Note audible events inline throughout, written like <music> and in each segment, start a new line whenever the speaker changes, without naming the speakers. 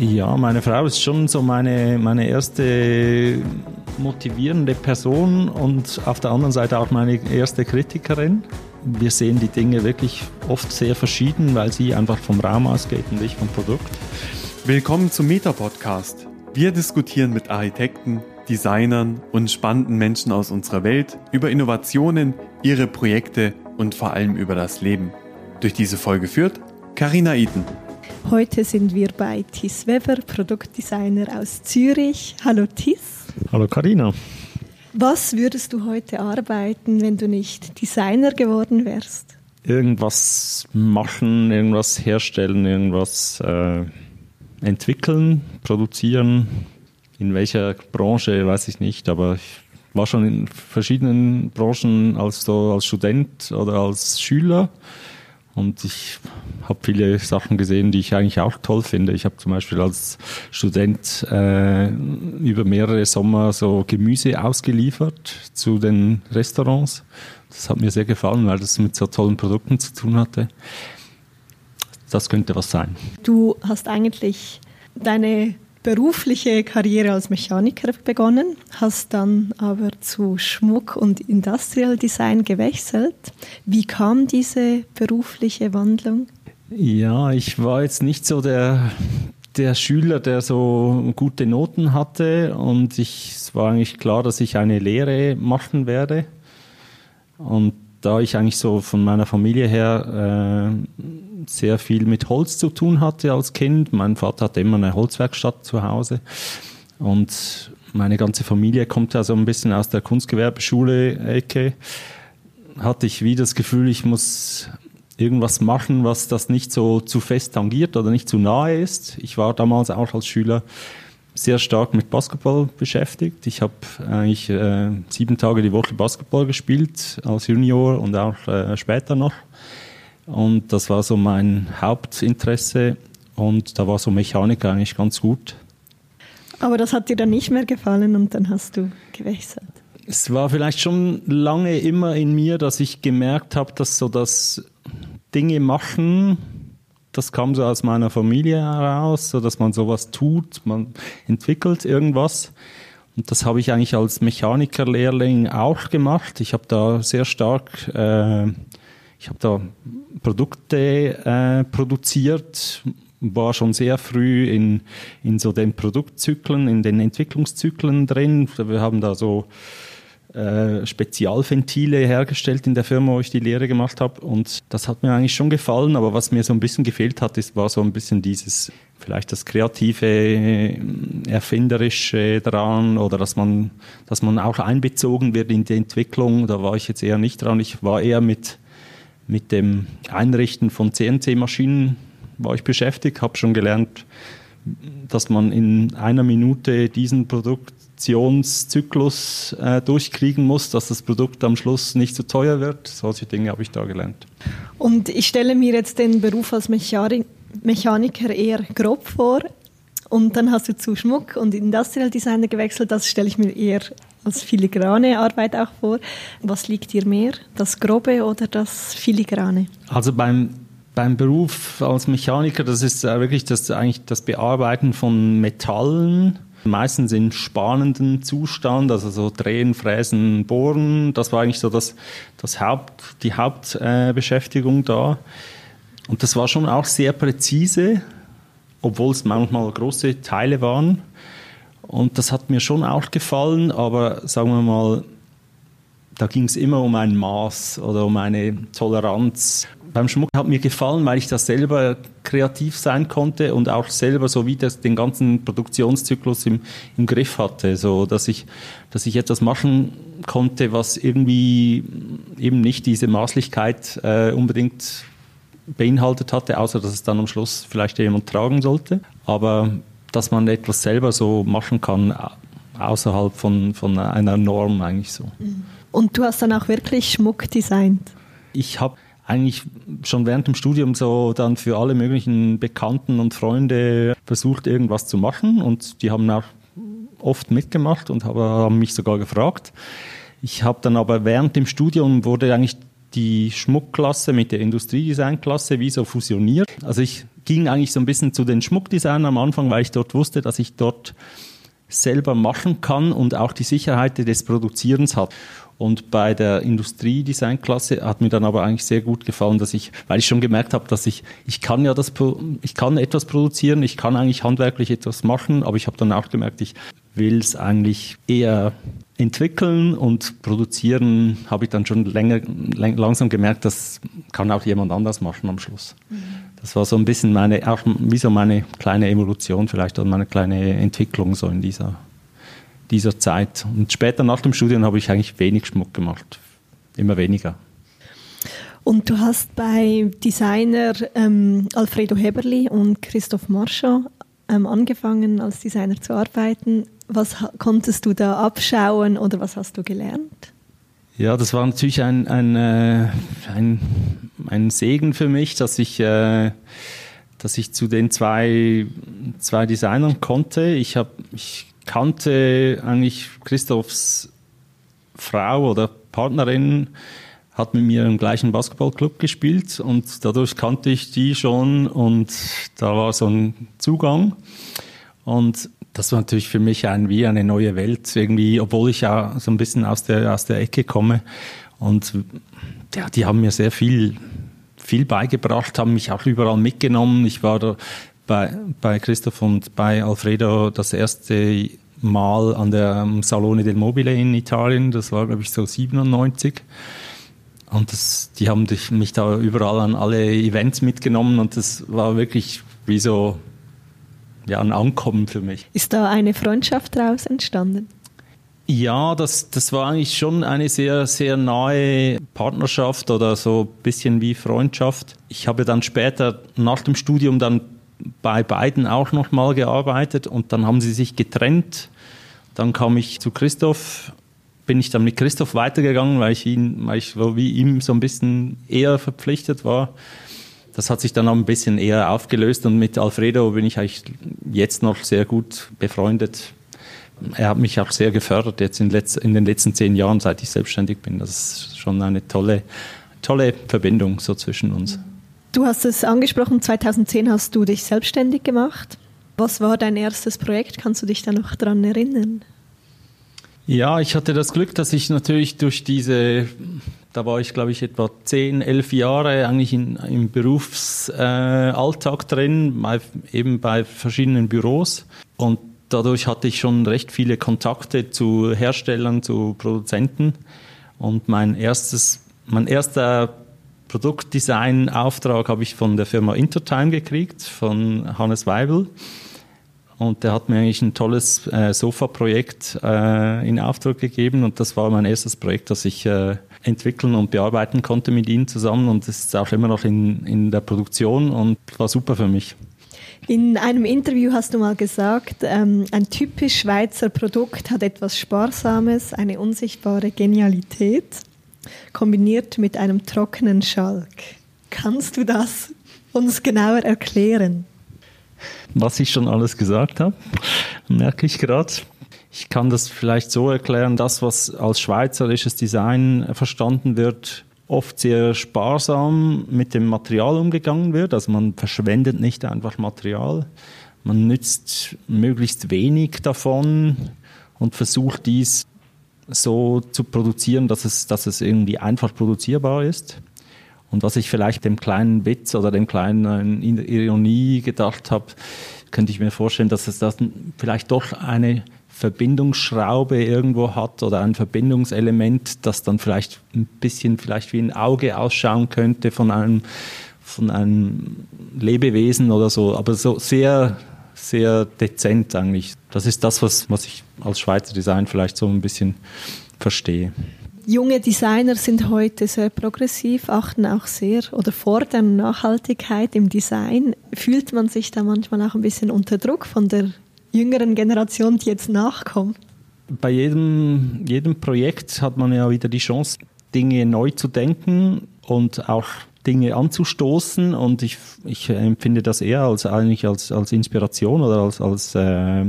Ja, meine Frau ist schon so meine, meine erste motivierende Person und auf der anderen Seite auch meine erste Kritikerin. Wir sehen die Dinge wirklich oft sehr verschieden, weil sie einfach vom Raum ausgeht und ich vom Produkt.
Willkommen zum Meta-Podcast. Wir diskutieren mit Architekten, Designern und spannenden Menschen aus unserer Welt über Innovationen, ihre Projekte und vor allem über das Leben. Durch diese Folge führt Karina Iten.
Heute sind wir bei Tis Weber, Produktdesigner aus Zürich. Hallo Tis.
Hallo Karina.
Was würdest du heute arbeiten, wenn du nicht Designer geworden wärst?
Irgendwas machen, irgendwas herstellen, irgendwas äh, entwickeln, produzieren. In welcher Branche, weiß ich nicht, aber ich war schon in verschiedenen Branchen als, so, als Student oder als Schüler und ich habe viele Sachen gesehen, die ich eigentlich auch toll finde. Ich habe zum Beispiel als Student äh, über mehrere Sommer so Gemüse ausgeliefert zu den Restaurants. Das hat mir sehr gefallen, weil das mit so tollen Produkten zu tun hatte. Das könnte was sein.
Du hast eigentlich deine berufliche Karriere als Mechaniker begonnen, hast dann aber zu Schmuck und Industrial Design gewechselt. Wie kam diese berufliche Wandlung?
Ja, ich war jetzt nicht so der, der Schüler, der so gute Noten hatte und ich, es war eigentlich klar, dass ich eine Lehre machen werde. Und da ich eigentlich so von meiner Familie her äh, sehr viel mit Holz zu tun hatte als Kind, mein Vater hatte immer eine Holzwerkstatt zu Hause und meine ganze Familie kommt ja so ein bisschen aus der Kunstgewerbeschule-Ecke, hatte ich wie das Gefühl, ich muss irgendwas machen, was das nicht so zu fest tangiert oder nicht zu nahe ist. Ich war damals auch als Schüler sehr stark mit Basketball beschäftigt. Ich habe eigentlich äh, sieben Tage die Woche Basketball gespielt als Junior und auch äh, später noch. Und das war so mein Hauptinteresse und da war so Mechanik eigentlich ganz gut.
Aber das hat dir dann nicht mehr gefallen und dann hast du gewechselt.
Es war vielleicht schon lange immer in mir, dass ich gemerkt habe, dass so das Dinge machen das kam so aus meiner Familie heraus, so dass man sowas tut, man entwickelt irgendwas. Und das habe ich eigentlich als Mechanikerlehrling auch gemacht. Ich habe da sehr stark, äh, ich habe da Produkte äh, produziert, war schon sehr früh in, in so den Produktzyklen, in den Entwicklungszyklen drin. Wir haben da so äh, Spezialventile hergestellt in der Firma, wo ich die Lehre gemacht habe. Und das hat mir eigentlich schon gefallen, aber was mir so ein bisschen gefehlt hat, ist, war so ein bisschen dieses, vielleicht das kreative, äh, erfinderische dran oder dass man, dass man auch einbezogen wird in die Entwicklung. Da war ich jetzt eher nicht dran. Ich war eher mit, mit dem Einrichten von CNC-Maschinen war ich beschäftigt, habe schon gelernt, dass man in einer Minute diesen Produkt Produktionszyklus äh, durchkriegen muss, dass das Produkt am Schluss nicht zu teuer wird. Solche Dinge habe ich da gelernt.
Und ich stelle mir jetzt den Beruf als Mechaniker eher grob vor. Und dann hast du zu Schmuck und Industrial Designer gewechselt. Das stelle ich mir eher als filigrane Arbeit auch vor. Was liegt dir mehr, das Grobe oder das Filigrane?
Also beim beim Beruf als Mechaniker, das ist äh, wirklich das, eigentlich das Bearbeiten von Metallen meistens in spannenden Zustand, also so drehen, fräsen, bohren. Das war eigentlich so das, das Haupt, die Hauptbeschäftigung äh, da. Und das war schon auch sehr präzise, obwohl es manchmal große Teile waren. Und das hat mir schon auch gefallen, aber sagen wir mal, da ging es immer um ein Maß oder um eine Toleranz beim Schmuck hat mir gefallen, weil ich das selber kreativ sein konnte und auch selber so wie das, den ganzen Produktionszyklus im, im Griff hatte, so dass ich, dass ich etwas machen konnte, was irgendwie eben nicht diese Maßlichkeit äh, unbedingt beinhaltet hatte, außer dass es dann am Schluss vielleicht jemand tragen sollte. Aber dass man etwas selber so machen kann, außerhalb von, von einer Norm eigentlich so.
Und du hast dann auch wirklich Schmuck designt?
Ich habe eigentlich schon während dem Studium so dann für alle möglichen Bekannten und Freunde versucht, irgendwas zu machen und die haben auch oft mitgemacht und haben mich sogar gefragt. Ich habe dann aber während dem Studium wurde eigentlich die Schmuckklasse mit der Industriedesignklasse wie so fusioniert. Also ich ging eigentlich so ein bisschen zu den Schmuckdesignern am Anfang, weil ich dort wusste, dass ich dort selber machen kann und auch die Sicherheit des Produzierens hat. Und bei der Industriedesignklasse hat mir dann aber eigentlich sehr gut gefallen, dass ich, weil ich schon gemerkt habe, dass ich, ich kann ja das, ich kann etwas produzieren, ich kann eigentlich handwerklich etwas machen, aber ich habe dann auch gemerkt, ich will es eigentlich eher entwickeln und produzieren, habe ich dann schon länger, langsam gemerkt, das kann auch jemand anders machen am Schluss. Mhm. Das war so ein bisschen meine, auch wie so meine kleine Evolution vielleicht und meine kleine Entwicklung so in dieser dieser Zeit. Und später nach dem Studium habe ich eigentlich wenig Schmuck gemacht. Immer weniger.
Und du hast bei Designer ähm, Alfredo Heberli und Christoph Marchand ähm, angefangen, als Designer zu arbeiten. Was konntest du da abschauen oder was hast du gelernt?
Ja, das war natürlich ein, ein, äh, ein, ein Segen für mich, dass ich, äh, dass ich zu den zwei, zwei Designern konnte. Ich, hab, ich kannte eigentlich Christophs Frau oder Partnerin, hat mit mir im gleichen Basketballclub gespielt und dadurch kannte ich die schon und da war so ein Zugang. Und das war natürlich für mich ein, wie eine neue Welt, irgendwie, obwohl ich ja so ein bisschen aus der, aus der Ecke komme. Und ja, die haben mir sehr viel, viel beigebracht, haben mich auch überall mitgenommen. Ich war da bei, bei Christoph und bei Alfredo das erste Mal an der Salone del Mobile in Italien, das war glaube ich so 97. Und das, die haben mich da überall an alle Events mitgenommen und das war wirklich wie so ja, ein Ankommen für mich.
Ist da eine Freundschaft daraus entstanden?
Ja, das, das war eigentlich schon eine sehr, sehr nahe Partnerschaft oder so ein bisschen wie Freundschaft. Ich habe dann später nach dem Studium dann bei beiden auch nochmal gearbeitet und dann haben sie sich getrennt. Dann kam ich zu Christoph, bin ich dann mit Christoph weitergegangen, weil ich ihn, weil ich wie ihm so ein bisschen eher verpflichtet war. Das hat sich dann auch ein bisschen eher aufgelöst und mit Alfredo bin ich eigentlich jetzt noch sehr gut befreundet. Er hat mich auch sehr gefördert jetzt in, letz, in den letzten zehn Jahren, seit ich selbstständig bin. Das ist schon eine tolle, tolle Verbindung so zwischen uns.
Du hast es angesprochen, 2010 hast du dich selbstständig gemacht. Was war dein erstes Projekt? Kannst du dich da noch daran erinnern?
Ja, ich hatte das Glück, dass ich natürlich durch diese, da war ich glaube ich etwa 10, 11 Jahre eigentlich in, im Berufsalltag äh, drin, bei, eben bei verschiedenen Büros. Und dadurch hatte ich schon recht viele Kontakte zu Herstellern, zu Produzenten. Und mein erstes, mein erster Produktdesign-Auftrag habe ich von der Firma Intertime gekriegt, von Hannes Weibel. Und der hat mir eigentlich ein tolles äh, Sofa-Projekt äh, in Auftrag gegeben und das war mein erstes Projekt, das ich äh, entwickeln und bearbeiten konnte mit ihm zusammen und das ist auch immer noch in, in der Produktion und war super für mich.
In einem Interview hast du mal gesagt, ähm, ein typisch Schweizer Produkt hat etwas Sparsames, eine unsichtbare Genialität kombiniert mit einem trockenen Schalk. Kannst du das uns genauer erklären?
Was ich schon alles gesagt habe, merke ich gerade. Ich kann das vielleicht so erklären, das, was als schweizerisches Design verstanden wird, oft sehr sparsam mit dem Material umgegangen wird. Also man verschwendet nicht einfach Material. Man nützt möglichst wenig davon und versucht dies so zu produzieren, dass es, dass es irgendwie einfach produzierbar ist. Und was ich vielleicht dem kleinen Witz oder dem kleinen Ironie gedacht habe, könnte ich mir vorstellen, dass es das vielleicht doch eine Verbindungsschraube irgendwo hat oder ein Verbindungselement, das dann vielleicht ein bisschen vielleicht wie ein Auge ausschauen könnte von einem, von einem Lebewesen oder so, aber so sehr sehr dezent eigentlich. Das ist das, was, was ich als Schweizer Design vielleicht so ein bisschen verstehe.
Junge Designer sind heute sehr progressiv, achten auch sehr oder fordern Nachhaltigkeit im Design. Fühlt man sich da manchmal auch ein bisschen unter Druck von der jüngeren Generation, die jetzt nachkommt?
Bei jedem, jedem Projekt hat man ja wieder die Chance, Dinge neu zu denken und auch Dinge anzustoßen und ich, ich empfinde das eher als eigentlich als, als Inspiration oder als, als, äh,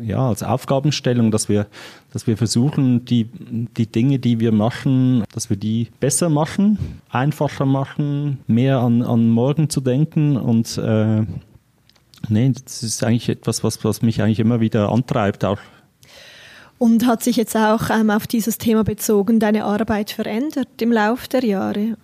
ja, als Aufgabenstellung, dass wir, dass wir versuchen, die, die Dinge, die wir machen, dass wir die besser machen, einfacher machen, mehr an, an morgen zu denken und äh, nee, das ist eigentlich etwas, was, was mich eigentlich immer wieder antreibt, auch
und hat sich jetzt auch ähm, auf dieses Thema bezogen deine Arbeit verändert im Laufe der Jahre?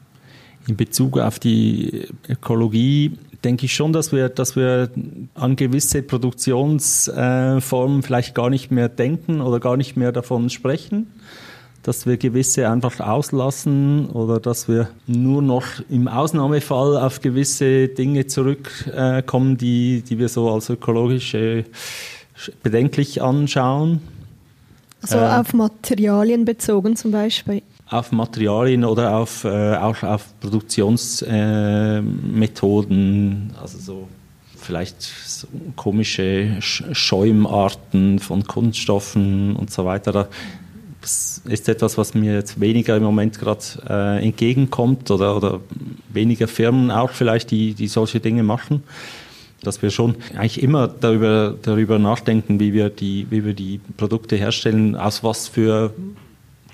In Bezug auf die Ökologie denke ich schon, dass wir, dass wir an gewisse Produktionsformen vielleicht gar nicht mehr denken oder gar nicht mehr davon sprechen, dass wir gewisse einfach auslassen oder dass wir nur noch im Ausnahmefall auf gewisse Dinge zurückkommen, die, die wir so als ökologisch bedenklich anschauen.
So äh, auf Materialien bezogen zum Beispiel?
Auf Materialien oder auf, äh, auch auf Produktionsmethoden, äh, also so vielleicht so komische Schäumarten von Kunststoffen und so weiter. Das ist etwas, was mir jetzt weniger im Moment gerade äh, entgegenkommt oder, oder weniger Firmen auch vielleicht, die, die solche Dinge machen dass wir schon eigentlich immer darüber, darüber nachdenken, wie wir, die, wie wir die Produkte herstellen, aus was für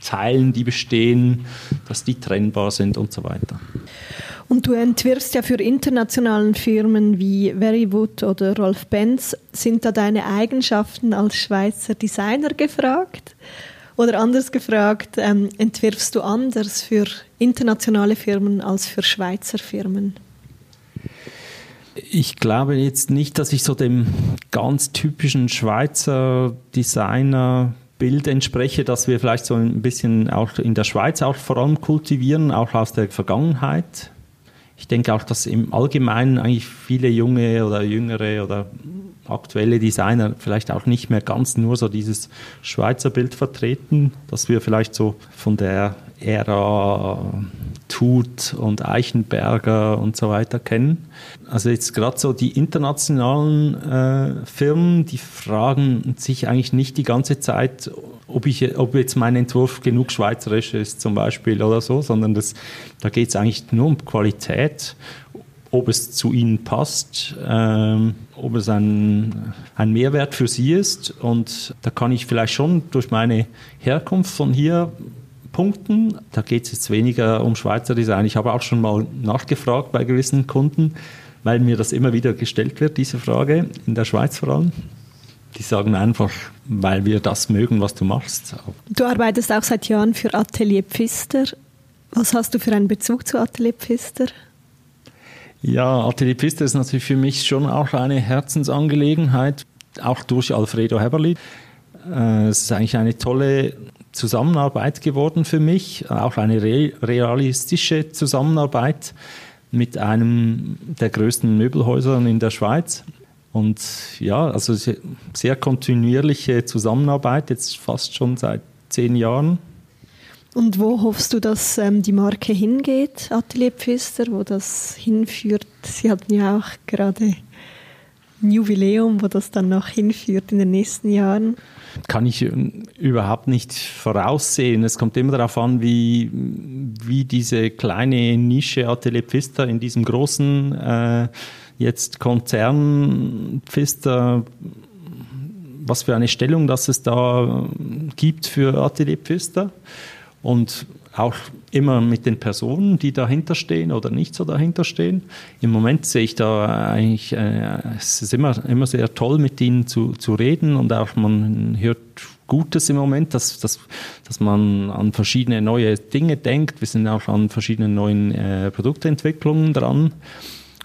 Zeilen die bestehen, dass die trennbar sind und so weiter.
Und du entwirfst ja für internationalen Firmen wie Verywood oder Rolf Benz. Sind da deine Eigenschaften als Schweizer Designer gefragt? Oder anders gefragt, ähm, entwirfst du anders für internationale Firmen als für Schweizer Firmen?
Ich glaube jetzt nicht, dass ich so dem ganz typischen Schweizer Designer Bild entspreche, dass wir vielleicht so ein bisschen auch in der Schweiz auch vor allem kultivieren, auch aus der Vergangenheit. Ich denke auch, dass im Allgemeinen eigentlich viele junge oder jüngere oder aktuelle Designer vielleicht auch nicht mehr ganz nur so dieses Schweizer Bild vertreten, dass wir vielleicht so von der Ära Tut und Eichenberger und so weiter kennen. Also jetzt gerade so die internationalen äh, Firmen, die fragen sich eigentlich nicht die ganze Zeit, ob, ich, ob jetzt mein Entwurf genug schweizerisch ist zum Beispiel oder so, sondern das, da geht es eigentlich nur um Qualität ob es zu ihnen passt, ähm, ob es ein, ein Mehrwert für sie ist. Und da kann ich vielleicht schon durch meine Herkunft von hier punkten. Da geht es jetzt weniger um Schweizer Design. Ich habe auch schon mal nachgefragt bei gewissen Kunden, weil mir das immer wieder gestellt wird, diese Frage, in der Schweiz vor allem. Die sagen einfach, weil wir das mögen, was du machst.
Du arbeitest auch seit Jahren für Atelier Pfister. Was hast du für einen Bezug zu Atelier Pfister?
Ja, Atelier Pfister ist natürlich für mich schon auch eine Herzensangelegenheit, auch durch Alfredo Heberli. Äh, es ist eigentlich eine tolle Zusammenarbeit geworden für mich, auch eine realistische Zusammenarbeit mit einem der größten Möbelhäuser in der Schweiz. Und ja, also sehr kontinuierliche Zusammenarbeit, jetzt fast schon seit zehn Jahren.
Und wo hoffst du, dass ähm, die Marke hingeht, Atelier Pfister, wo das hinführt? Sie hatten ja auch gerade Jubiläum, wo das dann noch hinführt in den nächsten Jahren.
Kann ich ähm, überhaupt nicht voraussehen. Es kommt immer darauf an, wie, wie diese kleine Nische Atelier Pfister in diesem großen äh, jetzt Konzern Pfister was für eine Stellung das es da gibt für Atelier Pfister und auch immer mit den Personen, die dahinter stehen oder nicht so dahinter stehen. Im Moment sehe ich da eigentlich, äh, es ist immer, immer sehr toll, mit ihnen zu, zu reden und auch man hört Gutes im Moment, dass, dass, dass man an verschiedene neue Dinge denkt. Wir sind auch an verschiedenen neuen äh, Produktentwicklungen dran,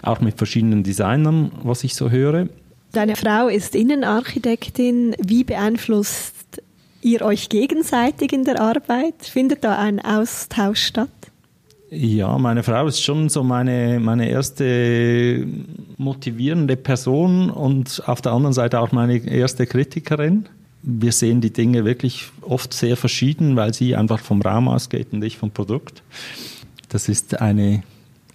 auch mit verschiedenen Designern, was ich so höre.
Deine Frau ist Innenarchitektin. Wie beeinflusst ihr euch gegenseitig in der Arbeit? Findet da ein Austausch statt?
Ja, meine Frau ist schon so meine, meine erste motivierende Person und auf der anderen Seite auch meine erste Kritikerin. Wir sehen die Dinge wirklich oft sehr verschieden, weil sie einfach vom Raum ausgeht und ich vom Produkt. Das ist eine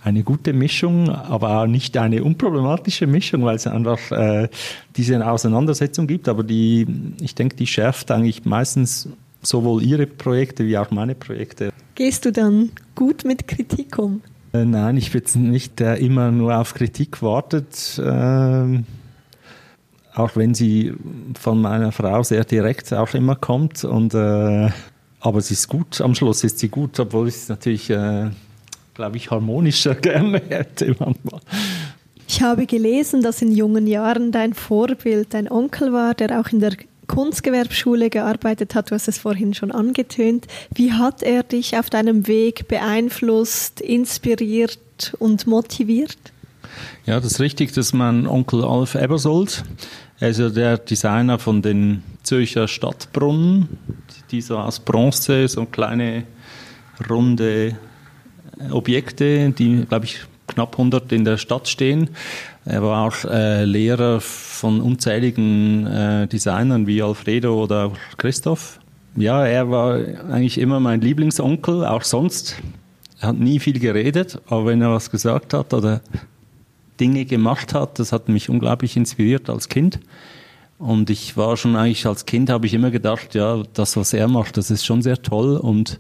eine gute Mischung, aber auch nicht eine unproblematische Mischung, weil es einfach äh, diese Auseinandersetzung gibt. Aber die, ich denke, die schärft eigentlich meistens sowohl ihre Projekte wie auch meine Projekte.
Gehst du dann gut mit Kritik um?
Äh, nein, ich bin nicht der immer nur auf Kritik wartet. Äh, auch wenn sie von meiner Frau sehr direkt auch immer kommt. Und, äh, aber sie ist gut, am Schluss ist sie gut, obwohl ich es natürlich, äh, glaube ich, harmonischer <laughs> gerne hätte manchmal.
Ich habe gelesen, dass in jungen Jahren dein Vorbild dein Onkel war, der auch in der Kunstgewerbschule gearbeitet hat. Du hast es vorhin schon angetönt. Wie hat er dich auf deinem Weg beeinflusst, inspiriert und motiviert?
Ja, das ist richtig, das ist mein Onkel Alf Ebersold. Also der Designer von den Zürcher Stadtbrunnen, die so aus Bronze, so kleine runde Objekte, die, glaube ich, knapp 100 in der Stadt stehen. Er war auch äh, Lehrer von unzähligen äh, Designern wie Alfredo oder Christoph. Ja, er war eigentlich immer mein Lieblingsonkel, auch sonst. Er hat nie viel geredet, aber wenn er was gesagt hat oder Dinge gemacht hat. Das hat mich unglaublich inspiriert als Kind. Und ich war schon eigentlich als Kind, habe ich immer gedacht, ja, das, was er macht, das ist schon sehr toll. Und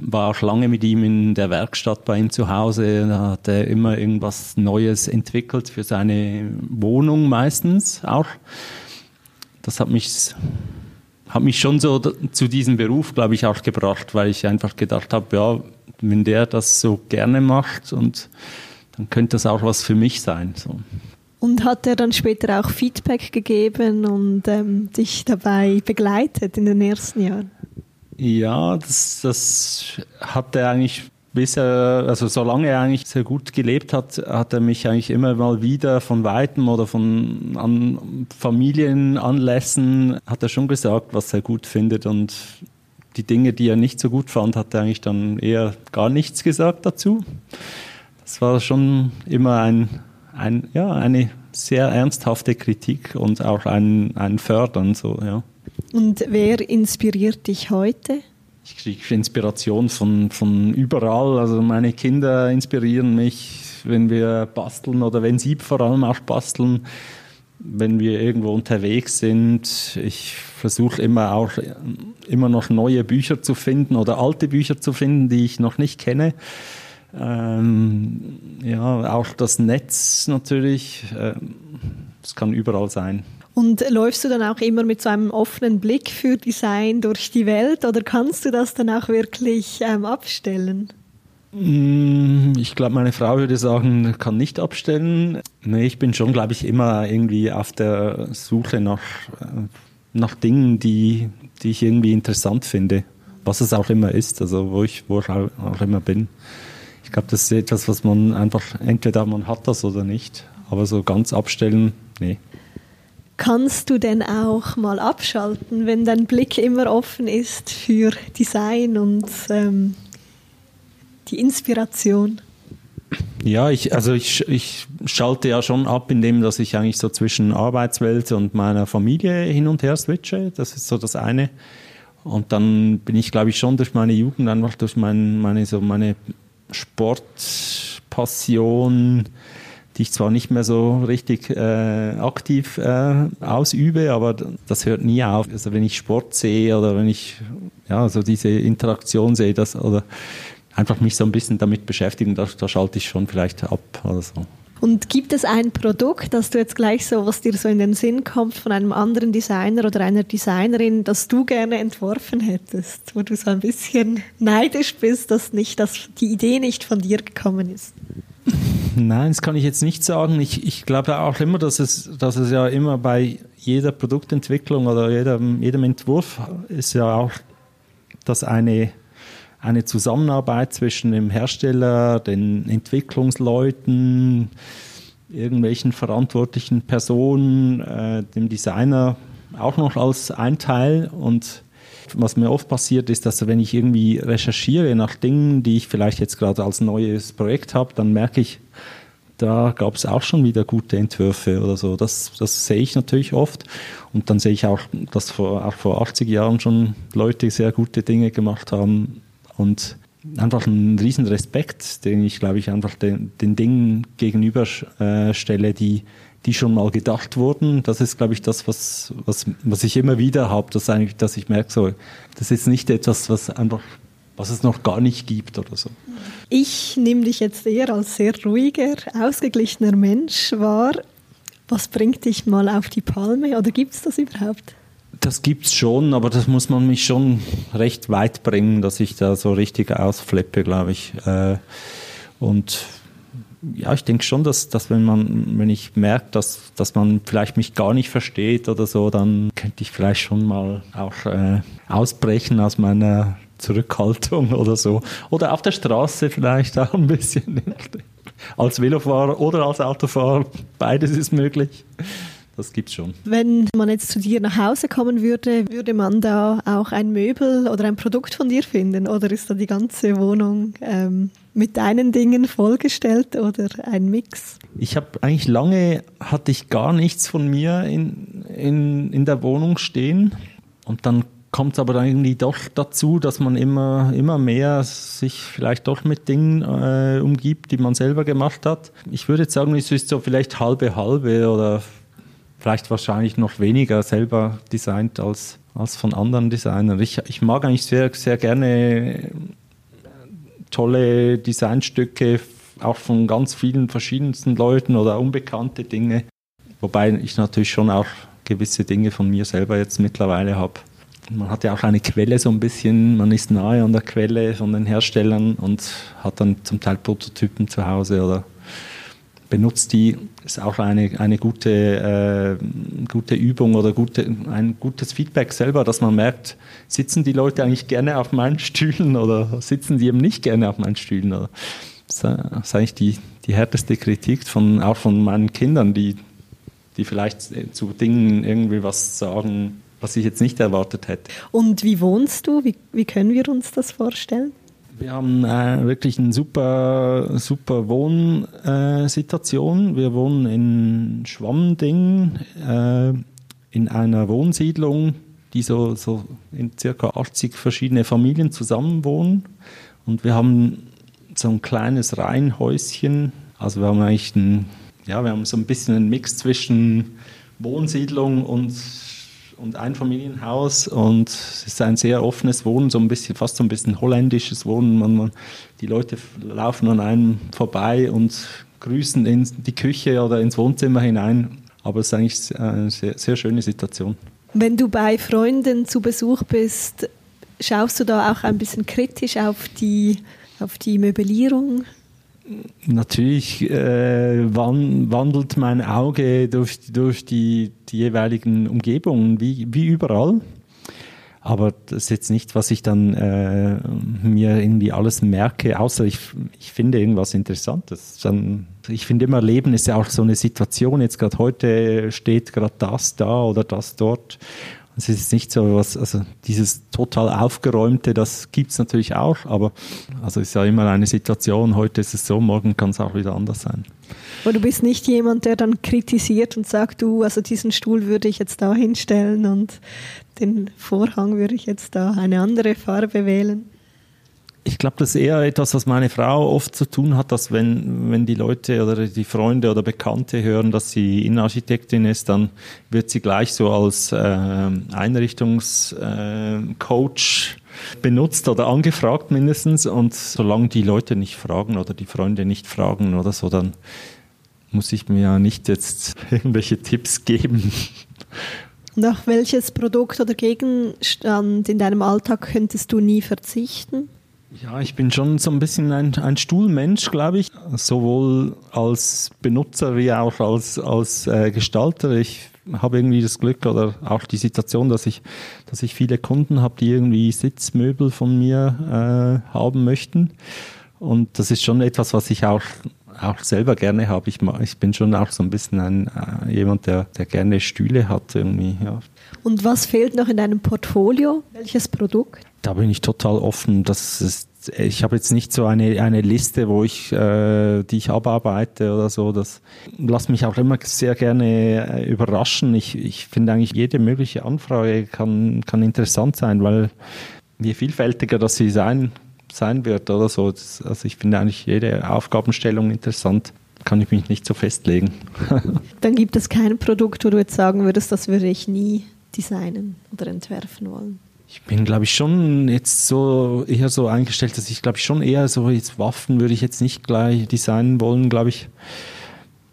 war auch lange mit ihm in der Werkstatt bei ihm zu Hause. Da hat er immer irgendwas Neues entwickelt für seine Wohnung meistens auch. Das hat mich, hat mich schon so zu diesem Beruf, glaube ich, auch gebracht, weil ich einfach gedacht habe, ja, wenn der das so gerne macht und dann könnte das auch was für mich sein. So.
Und hat er dann später auch Feedback gegeben und ähm, dich dabei begleitet in den ersten Jahren?
Ja, das, das hat er eigentlich bisher, also solange er eigentlich sehr gut gelebt hat, hat er mich eigentlich immer mal wieder von Weitem oder von an Familienanlässen hat er schon gesagt, was er gut findet und die Dinge, die er nicht so gut fand, hat er eigentlich dann eher gar nichts gesagt dazu es war schon immer ein, ein, ja, eine sehr ernsthafte Kritik und auch ein, ein Fördern. So, ja.
Und wer inspiriert dich heute?
Ich kriege Inspiration von, von überall. Also meine Kinder inspirieren mich, wenn wir basteln oder wenn sie vor allem auch basteln, wenn wir irgendwo unterwegs sind. Ich versuche immer auch immer noch neue Bücher zu finden oder alte Bücher zu finden, die ich noch nicht kenne. Ähm, ja, auch das Netz natürlich. Ähm, kann überall sein.
Und läufst du dann auch immer mit so einem offenen Blick für Design durch die Welt oder kannst du das dann auch wirklich ähm, abstellen?
Mm, ich glaube, meine Frau würde sagen, kann nicht abstellen. Nee, ich bin schon, glaube ich, immer irgendwie auf der Suche nach, äh, nach Dingen, die, die ich irgendwie interessant finde. Was es auch immer ist, also wo ich, wo ich auch immer bin. Ich glaube, das ist etwas, was man einfach, entweder man hat das oder nicht, aber so ganz abstellen, nee.
Kannst du denn auch mal abschalten, wenn dein Blick immer offen ist für Design und ähm, die Inspiration?
Ja, ich, also ich, ich schalte ja schon ab, indem dass ich eigentlich so zwischen Arbeitswelt und meiner Familie hin und her switche. Das ist so das eine. Und dann bin ich, glaube ich, schon durch meine Jugend, einfach durch mein, meine, so meine Sportpassion, die ich zwar nicht mehr so richtig äh, aktiv äh, ausübe, aber das hört nie auf. Also wenn ich Sport sehe oder wenn ich ja so diese Interaktion sehe, das oder einfach mich so ein bisschen damit beschäftigen, da, da schalte ich schon vielleicht ab oder so.
Und gibt es ein Produkt, das du jetzt gleich so, was dir so in den Sinn kommt von einem anderen Designer oder einer Designerin, das du gerne entworfen hättest, wo du so ein bisschen neidisch bist, dass nicht, dass die Idee nicht von dir gekommen ist?
Nein, das kann ich jetzt nicht sagen. Ich, ich glaube auch immer, dass es, dass es ja immer bei jeder Produktentwicklung oder jedem, jedem Entwurf ist ja auch, dass eine eine Zusammenarbeit zwischen dem Hersteller, den Entwicklungsleuten, irgendwelchen verantwortlichen Personen, äh, dem Designer auch noch als ein Teil. Und was mir oft passiert ist, dass wenn ich irgendwie recherchiere nach Dingen, die ich vielleicht jetzt gerade als neues Projekt habe, dann merke ich, da gab es auch schon wieder gute Entwürfe oder so. Das, das sehe ich natürlich oft. Und dann sehe ich auch, dass vor, auch vor 80 Jahren schon Leute sehr gute Dinge gemacht haben, und einfach ein riesen Respekt, den ich, glaube ich, einfach den, den Dingen gegenüberstelle, äh, die, die schon mal gedacht wurden. Das ist, glaube ich, das, was, was, was ich immer wieder habe, dass, dass ich merke, so, das ist nicht etwas, was einfach was es noch gar nicht gibt oder so.
Ich nehme dich jetzt eher als sehr ruhiger, ausgeglichener Mensch wahr. Was bringt dich mal auf die Palme oder gibt es das überhaupt?
Das gibt es schon, aber das muss man mich schon recht weit bringen, dass ich da so richtig ausflippe, glaube ich. Äh, und ja, ich denke schon, dass, dass wenn man, wenn ich merke, dass, dass man vielleicht mich gar nicht versteht oder so, dann könnte ich vielleicht schon mal auch äh, ausbrechen aus meiner Zurückhaltung <laughs> oder so. Oder auf der Straße vielleicht auch ein bisschen. als Velofahrer oder als Autofahrer, beides ist möglich. Das gibt's schon.
Wenn man jetzt zu dir nach Hause kommen würde, würde man da auch ein Möbel oder ein Produkt von dir finden? Oder ist da die ganze Wohnung ähm, mit deinen Dingen vollgestellt oder ein Mix?
Ich habe eigentlich lange, hatte ich gar nichts von mir in, in, in der Wohnung stehen. Und dann kommt es aber dann irgendwie doch dazu, dass man immer, immer mehr sich vielleicht doch mit Dingen äh, umgibt, die man selber gemacht hat. Ich würde jetzt sagen, es ist so vielleicht halbe halbe oder vielleicht wahrscheinlich noch weniger selber designt als, als von anderen Designern. Ich, ich mag eigentlich sehr, sehr gerne tolle Designstücke, auch von ganz vielen verschiedensten Leuten oder unbekannte Dinge. Wobei ich natürlich schon auch gewisse Dinge von mir selber jetzt mittlerweile habe. Man hat ja auch eine Quelle so ein bisschen, man ist nahe an der Quelle von den Herstellern und hat dann zum Teil Prototypen zu Hause oder benutzt die, ist auch eine, eine gute, äh, gute Übung oder gute, ein gutes Feedback selber, dass man merkt, sitzen die Leute eigentlich gerne auf meinen Stühlen oder sitzen die eben nicht gerne auf meinen Stühlen. Oder, das ist eigentlich die, die härteste Kritik von, auch von meinen Kindern, die, die vielleicht zu Dingen irgendwie was sagen, was ich jetzt nicht erwartet hätte.
Und wie wohnst du? Wie, wie können wir uns das vorstellen?
Wir haben äh, wirklich eine super, super Wohnsituation. Äh, wir wohnen in Schwammding, äh, in einer Wohnsiedlung, die so, so in circa 80 verschiedene Familien zusammenwohnen. Und wir haben so ein kleines Reihenhäuschen. Also wir haben eigentlich ein, ja, wir haben so ein bisschen einen Mix zwischen Wohnsiedlung und und Einfamilienhaus und es ist ein sehr offenes Wohnen, so ein bisschen, fast so ein bisschen holländisches Wohnen. Man, man, die Leute laufen an einem vorbei und grüßen in die Küche oder ins Wohnzimmer hinein. Aber es ist eigentlich eine sehr, sehr schöne Situation.
Wenn du bei Freunden zu Besuch bist, schaust du da auch ein bisschen kritisch auf die, auf die Möblierung?
Natürlich äh, wandelt mein Auge durch, durch die, die jeweiligen Umgebungen, wie, wie überall. Aber das ist jetzt nicht, was ich dann äh, mir irgendwie alles merke, außer ich, ich finde irgendwas Interessantes. Dann, ich finde immer, Leben ist ja auch so eine Situation. Jetzt gerade heute steht gerade das da oder das dort. Es ist nicht so was, also dieses total aufgeräumte, das gibt es natürlich auch, aber also ist ja immer eine Situation, heute ist es so, morgen kann es auch wieder anders sein.
Aber du bist nicht jemand, der dann kritisiert und sagt, du, also diesen Stuhl würde ich jetzt da hinstellen und den Vorhang würde ich jetzt da eine andere Farbe wählen.
Ich glaube, das ist eher etwas, was meine Frau oft zu tun hat, dass wenn, wenn die Leute oder die Freunde oder Bekannte hören, dass sie Innenarchitektin ist, dann wird sie gleich so als äh, Einrichtungscoach äh, benutzt oder angefragt mindestens. Und solange die Leute nicht fragen oder die Freunde nicht fragen oder so, dann muss ich mir ja nicht jetzt <laughs> irgendwelche Tipps geben.
Auf welches Produkt oder Gegenstand in deinem Alltag könntest du nie verzichten?
Ja, ich bin schon so ein bisschen ein, ein Stuhlmensch, glaube ich. Sowohl als Benutzer wie auch als, als äh, Gestalter. Ich habe irgendwie das Glück oder auch die Situation, dass ich, dass ich viele Kunden habe, die irgendwie Sitzmöbel von mir äh, haben möchten. Und das ist schon etwas, was ich auch, auch selber gerne habe. Ich, ich bin schon auch so ein bisschen ein, äh, jemand, der, der gerne Stühle hat irgendwie. Ja.
Und was fehlt noch in deinem Portfolio? Welches Produkt?
Da bin ich total offen. Das ist, ich habe jetzt nicht so eine, eine Liste, wo ich, äh, die ich abarbeite oder so. Das lass mich auch immer sehr gerne äh, überraschen. Ich, ich finde eigentlich jede mögliche Anfrage kann, kann interessant sein, weil je vielfältiger das sie sein, sein wird oder so. Das, also ich finde eigentlich jede Aufgabenstellung interessant. Kann ich mich nicht so festlegen. <laughs>
Dann gibt es kein Produkt, wo du jetzt sagen würdest, das würde ich nie designen oder entwerfen wollen.
Ich bin, glaube ich, schon jetzt so eher so eingestellt, dass ich, glaube ich, schon eher so jetzt Waffen würde ich jetzt nicht gleich designen wollen, glaube ich.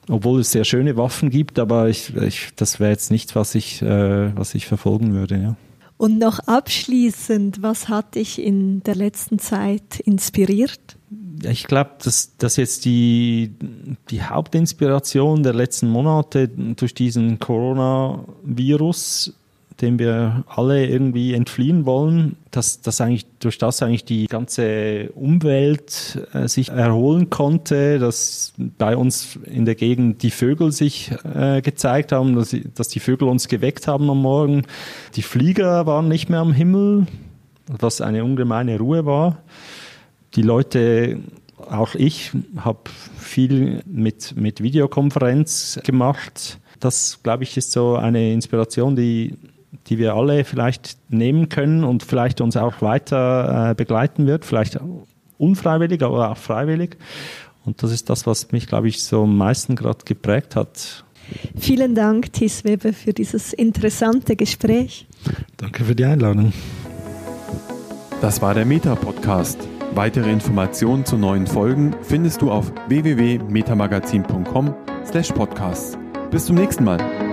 Obwohl es sehr schöne Waffen gibt, aber ich, ich das wäre jetzt nichts, was ich, äh, was ich verfolgen würde, ja.
Und noch abschließend, was hat dich in der letzten Zeit inspiriert?
Ich glaube, dass, dass jetzt die, die Hauptinspiration der letzten Monate durch diesen Coronavirus dem wir alle irgendwie entfliehen wollen, dass, dass eigentlich durch das eigentlich die ganze Umwelt äh, sich erholen konnte, dass bei uns in der Gegend die Vögel sich äh, gezeigt haben, dass, dass die Vögel uns geweckt haben am Morgen. Die Flieger waren nicht mehr am Himmel, was eine ungemeine Ruhe war. Die Leute auch ich habe viel mit, mit Videokonferenz gemacht. Das, glaube ich, ist so eine Inspiration, die die wir alle vielleicht nehmen können und vielleicht uns auch weiter äh, begleiten wird, vielleicht unfreiwillig, aber auch freiwillig. Und das ist das, was mich, glaube ich, so am meisten gerade geprägt hat.
Vielen Dank, Thies Weber, für dieses interessante Gespräch.
Danke für die Einladung.
Das war der Meta-Podcast. Weitere Informationen zu neuen Folgen findest du auf www.metamagazin.com/podcasts. Bis zum nächsten Mal.